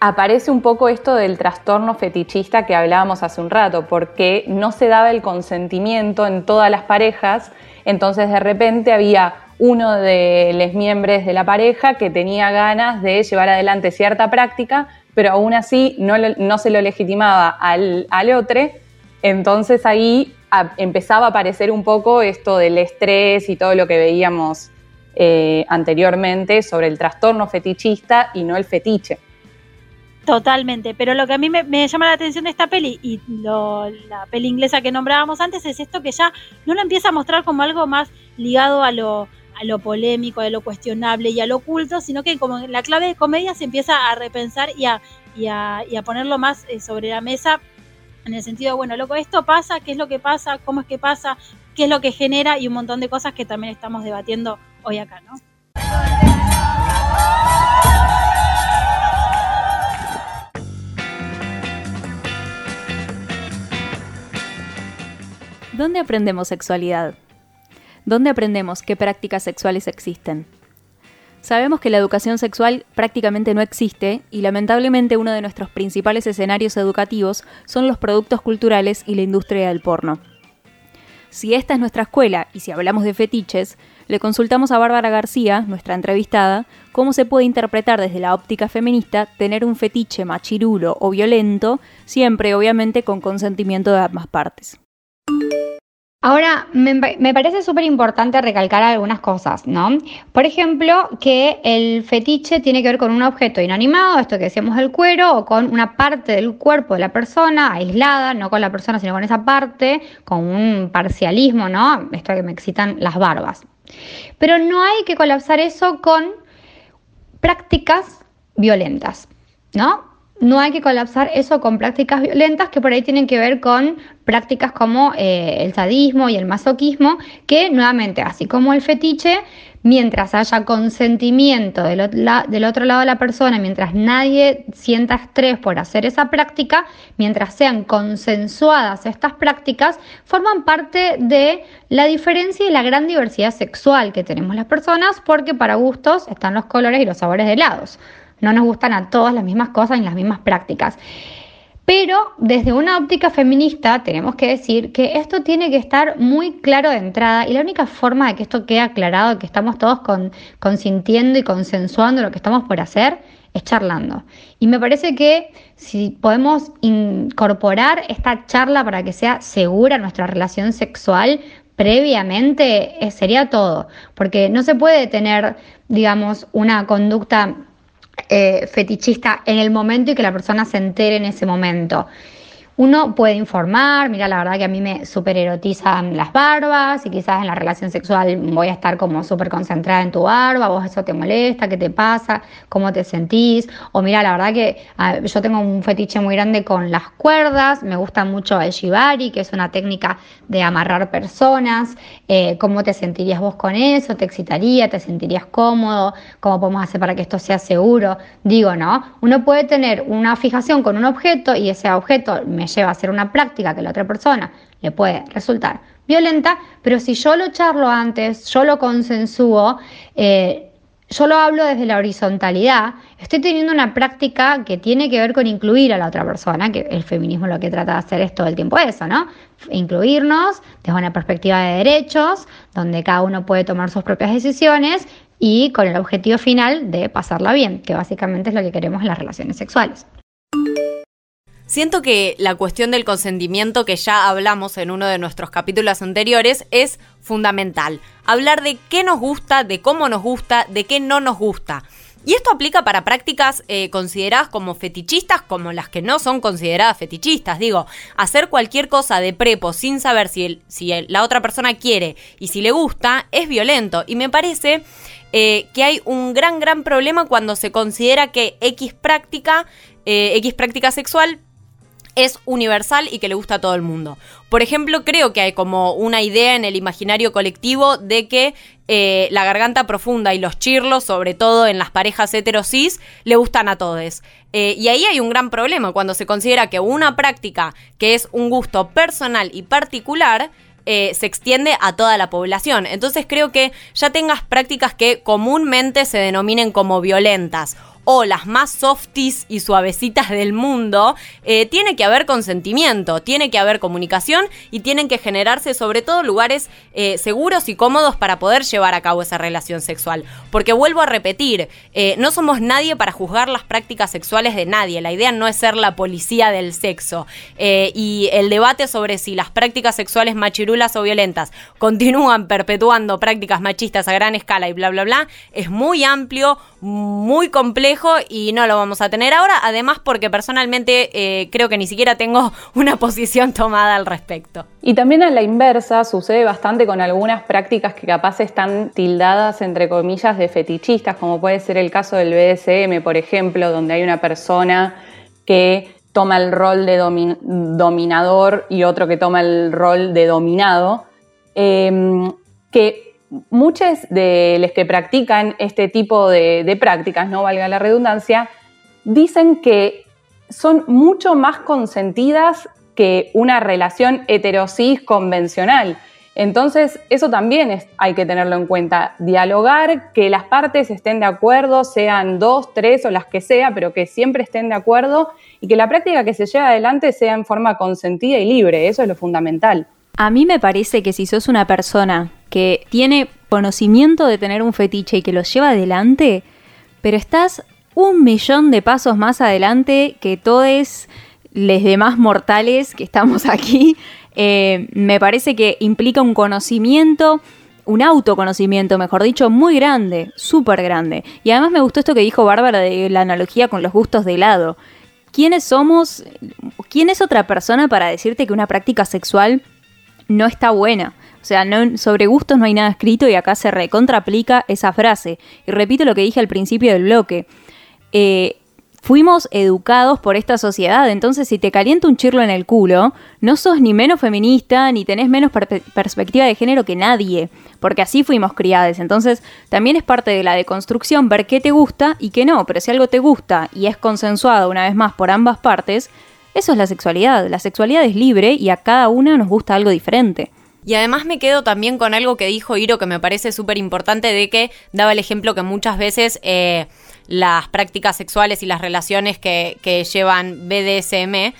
aparece un poco esto del trastorno fetichista que hablábamos hace un rato, porque no se daba el consentimiento en todas las parejas, entonces de repente había uno de los miembros de la pareja que tenía ganas de llevar adelante cierta práctica, pero aún así no, no se lo legitimaba al, al otro, entonces ahí empezaba a aparecer un poco esto del estrés y todo lo que veíamos eh, anteriormente sobre el trastorno fetichista y no el fetiche. Totalmente, pero lo que a mí me, llama la atención de esta peli y la peli inglesa que nombrábamos antes es esto que ya no lo empieza a mostrar como algo más ligado a lo, a lo polémico, a lo cuestionable y a lo oculto, sino que como la clave de comedia se empieza a repensar y a y a, ponerlo más eh, sobre la mesa en el sentido de, bueno, loco, esto pasa, qué es lo que pasa, cómo es que pasa, qué es lo que genera y un montón de cosas que también estamos debatiendo hoy acá, ¿no? ¿Dónde aprendemos sexualidad? ¿Dónde aprendemos qué prácticas sexuales existen? Sabemos que la educación sexual prácticamente no existe y lamentablemente uno de nuestros principales escenarios educativos son los productos culturales y la industria del porno. Si esta es nuestra escuela y si hablamos de fetiches, le consultamos a Bárbara García, nuestra entrevistada, cómo se puede interpretar desde la óptica feminista tener un fetiche machirulo o violento, siempre obviamente con consentimiento de ambas partes. Ahora, me, parece súper importante recalcar algunas cosas, ¿no? Por ejemplo, que el fetiche tiene que ver con un objeto inanimado, esto que decíamos del cuero, o con una parte del cuerpo de la persona aislada, no con la persona, sino con esa parte, con un parcialismo, ¿no? Esto que me excitan las barbas. Pero no hay que colapsar eso con prácticas violentas, ¿no? No hay que colapsar eso con prácticas violentas que por ahí tienen que ver con prácticas como eh, el sadismo y el masoquismo, que nuevamente, así como el fetiche, mientras haya consentimiento del, otro lado de la persona, mientras nadie sienta estrés por hacer esa práctica, mientras sean consensuadas estas prácticas, forman parte de la diferencia y la gran diversidad sexual que tenemos las personas, porque para gustos están los colores y los sabores de helados no nos gustan a todas las mismas cosas ni las mismas prácticas. Pero desde una óptica feminista tenemos que decir que esto tiene que estar muy claro de entrada y la única forma de que esto quede aclarado, que estamos todos consintiendo y consensuando lo que estamos por hacer, es charlando. Y me parece que si podemos incorporar esta charla para que sea segura nuestra relación sexual, previamente eh, sería todo, porque no se puede tener, digamos, una conducta eh, fetichista en el momento y que la persona se entere en ese momento. Uno puede informar, mira, la verdad que a mí me super erotizan las barbas y quizás en la relación sexual voy a estar como súper concentrada en tu barba, vos eso te molesta, qué te pasa, cómo te sentís, o mira, la verdad que yo tengo un fetiche muy grande con las cuerdas, me gusta mucho el shibari, que es una técnica de amarrar personas, eh, cómo te sentirías vos con eso, te excitaría, te sentirías cómodo, cómo podemos hacer para que esto sea seguro, digo, ¿no? Uno puede tener una fijación con un objeto y ese objeto me lleva a hacer una práctica que la otra persona le puede resultar violenta, pero si yo lo charlo antes, yo lo consensúo, eh, yo lo hablo desde la horizontalidad, estoy teniendo una práctica que tiene que ver con incluir a la otra persona, que el feminismo lo que trata de hacer es todo el tiempo eso, ¿no? Incluirnos desde una perspectiva de derechos, donde cada uno puede tomar sus propias decisiones y con el objetivo final de pasarla bien, que básicamente es lo que queremos en las relaciones sexuales. Siento que la cuestión del consentimiento que ya hablamos en uno de nuestros capítulos anteriores es fundamental. Hablar de qué nos gusta, de cómo nos gusta, de qué no nos gusta. Y esto aplica para prácticas eh, consideradas como fetichistas, como las que no son consideradas fetichistas. Digo, hacer cualquier cosa de prepo sin saber si, si la otra persona quiere y si le gusta es violento. Y me parece eh, que hay un gran, gran problema cuando se considera que X práctica, eh, X práctica sexual es universal y que le gusta a todo el mundo. Por ejemplo, creo que hay como una idea en el imaginario colectivo de que eh, la garganta profunda y los chirlos, sobre todo en las parejas heterosis, le gustan a todos. Eh, y ahí hay un gran problema cuando se considera que una práctica que es un gusto personal y particular eh, se extiende a toda la población. Entonces creo que ya tengas prácticas que comúnmente se denominen como violentas o las más softies y suavecitas del mundo, eh, tiene que haber consentimiento, tiene que haber comunicación y tienen que generarse sobre todo lugares eh, seguros y cómodos para poder llevar a cabo esa relación sexual. Porque vuelvo a repetir, eh, no somos nadie para juzgar las prácticas sexuales de nadie, la idea no es ser la policía del sexo. y el debate sobre si las prácticas sexuales machirulas o violentas continúan perpetuando prácticas machistas a gran escala y bla, bla, bla, es muy amplio, muy complejo y no lo vamos a tener ahora, además porque personalmente eh, creo que ni siquiera tengo una posición tomada al respecto. Y también a la inversa sucede bastante con algunas prácticas que capaz están tildadas entre comillas de fetichistas, como puede ser el caso del BDSM, por ejemplo, donde hay una persona que toma el rol de dominador y otro que toma el rol de dominado, em, que muchos de los que practican este tipo de, prácticas, no valga la redundancia, dicen que son mucho más consentidas que una relación heterosis convencional. Entonces, eso también hay que tenerlo en cuenta. Dialogar, que las partes estén de acuerdo, sean dos, tres o las que sea, pero que siempre estén de acuerdo y que la práctica que se lleve adelante sea en forma consentida y libre. Eso es lo fundamental. A mí me parece que si sos una persona que tiene conocimiento de tener un fetiche y que lo lleva adelante, pero estás un millón de pasos más adelante que todos los demás mortales que estamos aquí, eh, me parece que implica un conocimiento, un autoconocimiento, mejor dicho, muy grande, súper grande. Y además me gustó esto que dijo Bárbara de la analogía con los gustos de helado. ¿Quiénes somos? ¿Quién es otra persona para decirte que una práctica sexual no está buena? O sea, no, sobre gustos no hay nada escrito y acá se recontraplica esa frase. Y repito lo que dije al principio del bloque. Eh, fuimos educados por esta sociedad, entonces si te calienta un chirlo en el culo, no sos ni menos feminista, ni tenés menos perspectiva de género que nadie, porque así fuimos criadas, entonces también es parte de la deconstrucción ver qué te gusta y qué no, pero si algo te gusta y es consensuado una vez más por ambas partes, eso es la sexualidad, la sexualidad es libre y a cada una nos gusta algo diferente. Y además me quedo también con algo que dijo Iro que me parece súper importante de que daba el ejemplo que muchas veces... Eh, las prácticas sexuales y las relaciones que, llevan BDSM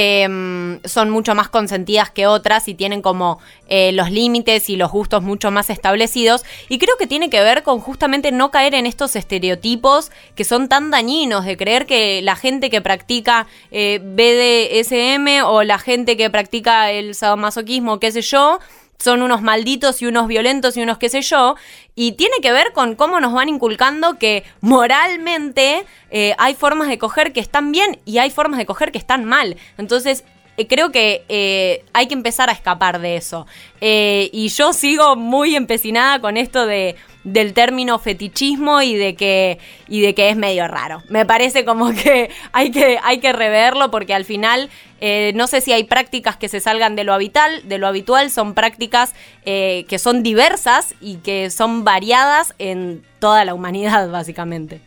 em, son mucho más consentidas que otras y tienen como eh, los límites y los gustos mucho más establecidos. Y creo que tiene que ver con justamente no caer en estos estereotipos que son tan dañinos de creer que la gente que practica eh, BDSM o la gente que practica el sadomasoquismo, qué sé yo, son unos malditos y unos violentos y unos qué sé yo, y tiene que ver con cómo nos van inculcando que moralmente eh, hay formas de coger que están bien y hay formas de coger que están mal. Entonces, eh, creo que eh, hay que empezar a escapar de eso. y yo sigo muy empecinada con esto de del término fetichismo y de que y de que es medio raro. Me parece como que hay que hay que reverlo porque al final eh, no sé si hay prácticas que se salgan de lo habitual, de lo habitual son prácticas eh, que son diversas y que son variadas en toda la humanidad básicamente.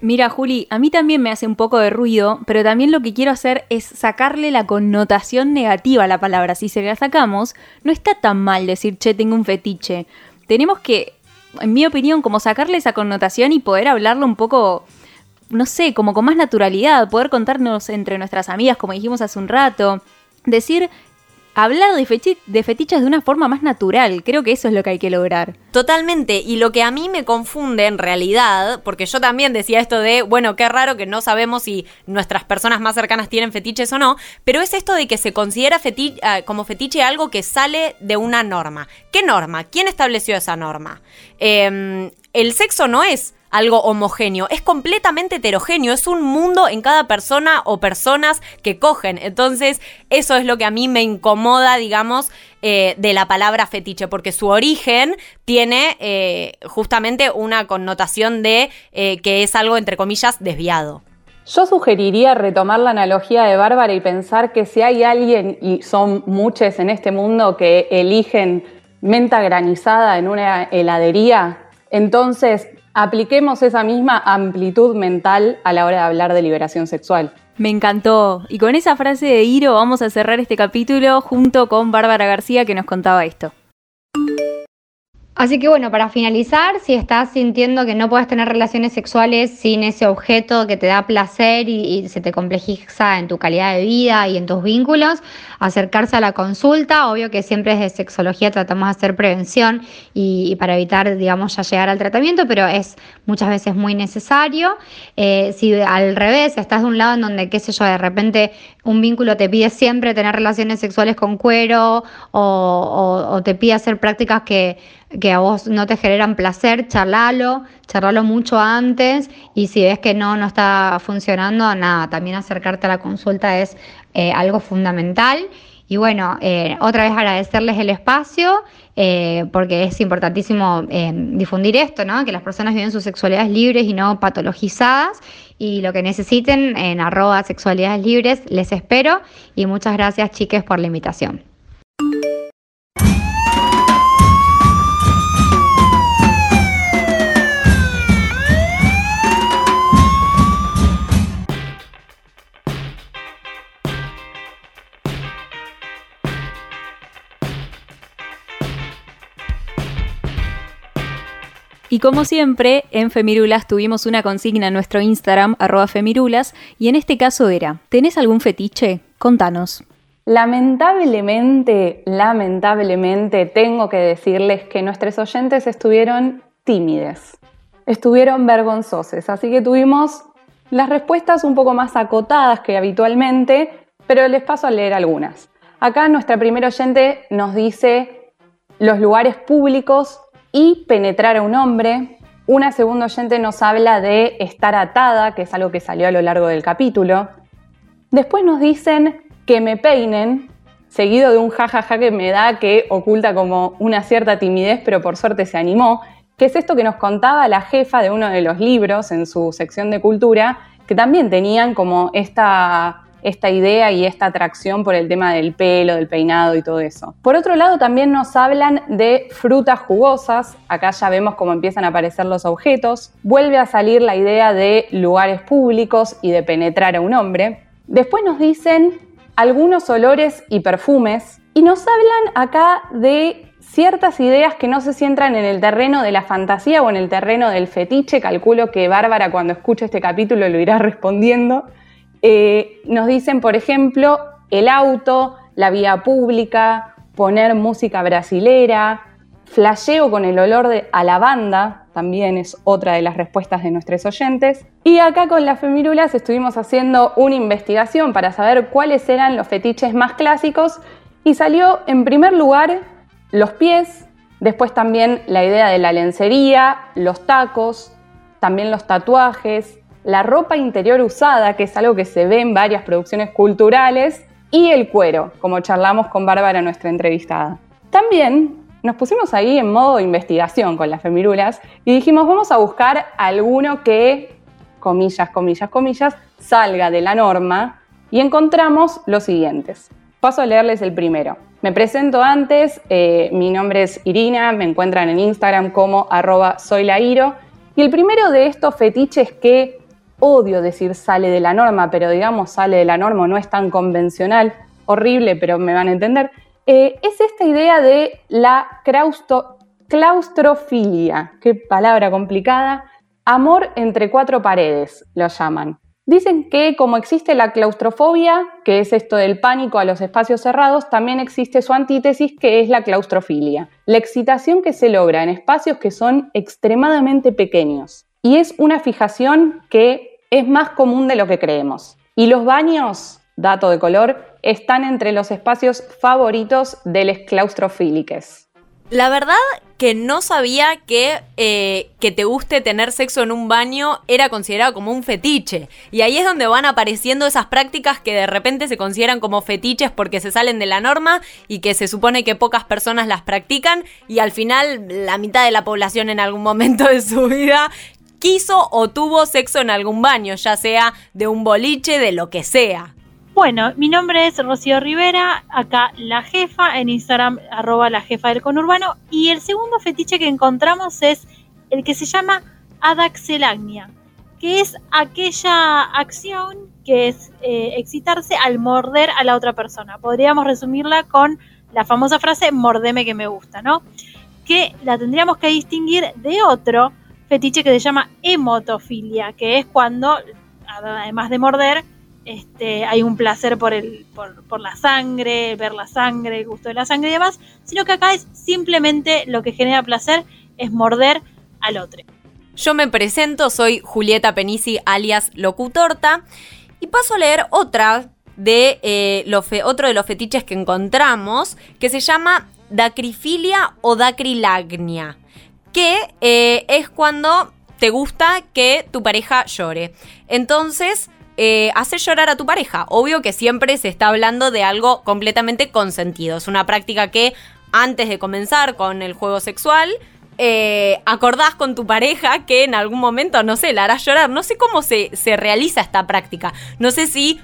Mira, Juli, a mí también me hace un poco de ruido, pero también lo que quiero hacer es sacarle la connotación negativa a la palabra. Si se la sacamos, no está tan mal decir, che, tengo un fetiche. Tenemos que en mi opinión, como sacarle esa connotación y poder hablarlo un poco, no sé, como con más naturalidad, poder contarnos entre nuestras amigas, como dijimos hace un rato, decir hablar de, fetiches de una forma más natural. Creo que eso es lo que hay que lograr. Totalmente. Y lo que a mí me confunde en realidad, porque yo también decía esto de, bueno, qué raro que no sabemos si nuestras personas más cercanas tienen fetiches o no, pero es esto de que se considera ah, como fetiche algo que sale de una norma. ¿Qué norma? ¿Quién estableció esa norma? Em, el sexo no es algo homogéneo, es completamente heterogéneo, es un mundo en cada persona o personas que cogen. Entonces, eso es lo que a mí me incomoda, digamos, eh, de la palabra fetiche, porque su origen tiene eh, justamente una connotación de eh, que es algo, entre comillas, desviado. Yo sugeriría retomar la analogía de Bárbara y pensar que si hay alguien, y son muchos en este mundo, que eligen menta granizada en una heladería, entonces apliquemos esa misma amplitud mental a la hora de hablar de liberación sexual. Me encantó. Y con esa frase de Iro vamos a cerrar este capítulo junto con Bárbara García que nos contaba esto. Así que bueno, para finalizar, si estás sintiendo que no puedes tener relaciones sexuales sin ese objeto que te da placer y, se te complejiza en tu calidad de vida y en tus vínculos, acercarse a la consulta. Obvio que siempre desde sexología tratamos de hacer prevención y, para evitar, digamos, ya llegar al tratamiento, pero es muchas veces muy necesario. Eh, si al revés, estás de un lado en donde, qué sé yo, de repente un vínculo te pide siempre tener relaciones sexuales con cuero o te pide hacer prácticas que que a vos no te generan placer, charlalo, charlalo mucho antes y si ves que no, no está funcionando, nada, también acercarte a la consulta es eh, algo fundamental. Y bueno, eh, otra vez agradecerles el espacio, eh, porque es importantísimo difundir esto, ¿no? Que las personas viven sus sexualidades libres y no patologizadas. Y lo que necesiten en arroba sexualidades libres, les espero. Y muchas gracias, chiques, por la invitación. Y como siempre, en Femirulas tuvimos una consigna en nuestro Instagram, arroba Femirulas, y en este caso era, ¿tenés algún fetiche? Contanos. Lamentablemente, lamentablemente, tengo que decirles que nuestros oyentes estuvieron tímides, estuvieron vergonzosos, así que tuvimos las respuestas un poco más acotadas que habitualmente, pero les paso a leer algunas. Acá nuestra primera oyente nos dice los lugares públicos y penetrar a un hombre. Una segunda oyente nos habla de estar atada, que es algo que salió a lo largo del capítulo. Después nos dicen que me peinen, seguido de un jajaja que me da que oculta como una cierta timidez, pero por suerte se animó, que es esto que nos contaba la jefa de uno de los libros en su sección de cultura, que también tenían como esta esta idea y esta atracción por el tema del pelo, del peinado y todo eso. Por otro lado, también nos hablan de frutas jugosas. Acá ya vemos cómo empiezan a aparecer los objetos. Vuelve a salir la idea de lugares públicos y de penetrar a un hombre. Después nos dicen algunos olores y perfumes. Y nos hablan acá de ciertas ideas que no sé si entran en el terreno de la fantasía o en el terreno del fetiche. Calculo que Bárbara cuando escuche este capítulo lo irá respondiendo. Eh, nos dicen, por ejemplo, el auto, la vía pública, poner música brasilera, flasheo con el olor de, a lavanda, también es otra de las respuestas de nuestros oyentes. Y acá con las femirulas estuvimos haciendo una investigación para saber cuáles eran los fetiches más clásicos y salió en primer lugar los pies, después también la idea de la lencería, los tacos, también los tatuajes, la ropa interior usada, que es algo que se ve en varias producciones culturales, y el cuero, como charlamos con Bárbara, nuestra entrevistada. También nos pusimos ahí en modo investigación con las femirulas y dijimos, vamos a buscar alguno que, comillas, comillas, comillas, salga de la norma y encontramos los siguientes. Paso a leerles el primero. Me presento antes, eh, mi nombre es Irina, me encuentran en Instagram como arroba soylairo. Y el primero de estos fetiches que odio decir sale de la norma, pero digamos sale de la norma, no es tan convencional, horrible, pero me van a entender, eh, es esta idea de la claustrofilia, qué palabra complicada, amor entre cuatro paredes, lo llaman. Dicen que como existe la claustrofobia, que es esto del pánico a los espacios cerrados, también existe su antítesis, que es la claustrofilia, la excitación que se logra en espacios que son extremadamente pequeños. Y es una fijación que es más común de lo que creemos. Y los baños, dato de color, están entre los espacios favoritos de los claustrofíliques. La verdad que no sabía que eh, que te guste tener sexo en un baño era considerado como un fetiche. Y ahí es donde van apareciendo esas prácticas que de repente se consideran como fetiches porque se salen de la norma y que se supone que pocas personas las practican y al final la mitad de la población en algún momento de su vida quiso o tuvo sexo en algún baño, ya sea de un boliche, de lo que sea. Bueno, mi nombre es Rocío Rivera, acá la jefa, en Instagram arroba la jefa del conurbano, y el segundo fetiche que encontramos es el que se llama adaxelagnia, que es aquella acción que es eh, excitarse al morder a la otra persona. Podríamos resumirla con la famosa frase mordeme que me gusta, ¿no? Que la tendríamos que distinguir de otro fetiche que se llama hemotofilia, que es cuando, además de morder, este, hay un placer por, el, por, la sangre, ver la sangre, el gusto de la sangre y demás, sino que acá es simplemente lo que genera placer es morder al otro. Yo me presento, soy Julieta Penisi alias Locutorta y paso a leer otra de eh, otro de los fetiches que encontramos que se llama dacrifilia o dacrilagnia que eh, es cuando te gusta que tu pareja llore. Entonces, eh, llorar a tu pareja. Obvio que siempre se está hablando de algo completamente consentido. Es una práctica que antes de comenzar con el juego sexual, eh, acordás con tu pareja que en algún momento, no sé, la harás llorar. No sé cómo se, se realiza esta práctica. No sé si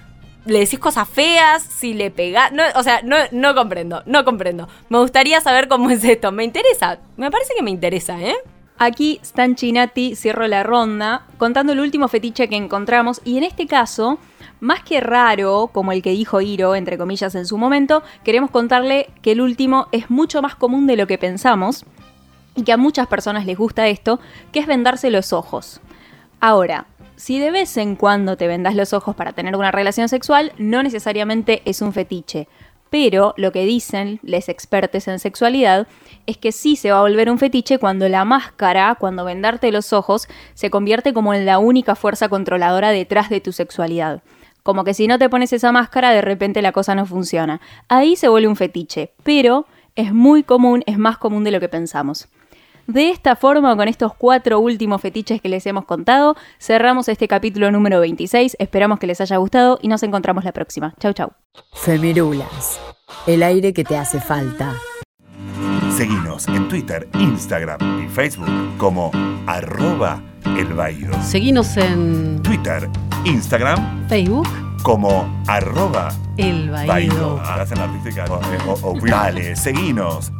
le decís cosas feas, si le pegás. No, o sea, no, comprendo, no comprendo. Me gustaría saber cómo es esto. Me interesa. Me parece que me interesa, ¿eh? Aquí Stan Chinati cierro la ronda contando el último fetiche que encontramos y en este caso, más que raro, como el que dijo Hiro, entre comillas, en su momento, queremos contarle que el último es mucho más común de lo que pensamos y que a muchas personas les gusta esto, que es vendarse los ojos. Ahora, si de vez en cuando te vendas los ojos para tener una relación sexual, no necesariamente es un fetiche. Pero lo que dicen les expertos en sexualidad es que sí se va a volver un fetiche cuando la máscara, cuando vendarte los ojos, se convierte como en la única fuerza controladora detrás de tu sexualidad. Como que si no te pones esa máscara, de repente la cosa no funciona. Ahí se vuelve un fetiche, pero es muy común, es más común de lo que pensamos. De esta forma, con estos cuatro últimos fetiches que les hemos contado, cerramos este capítulo número 26. Esperamos que les haya gustado y nos encontramos la próxima. Chau, chau. Femirulas, el aire que te hace falta. Seguinos en Twitter, Instagram y Facebook como arroba el Seguinos en Twitter, Instagram, Facebook como arroba el Hacen artística. Dale, seguinos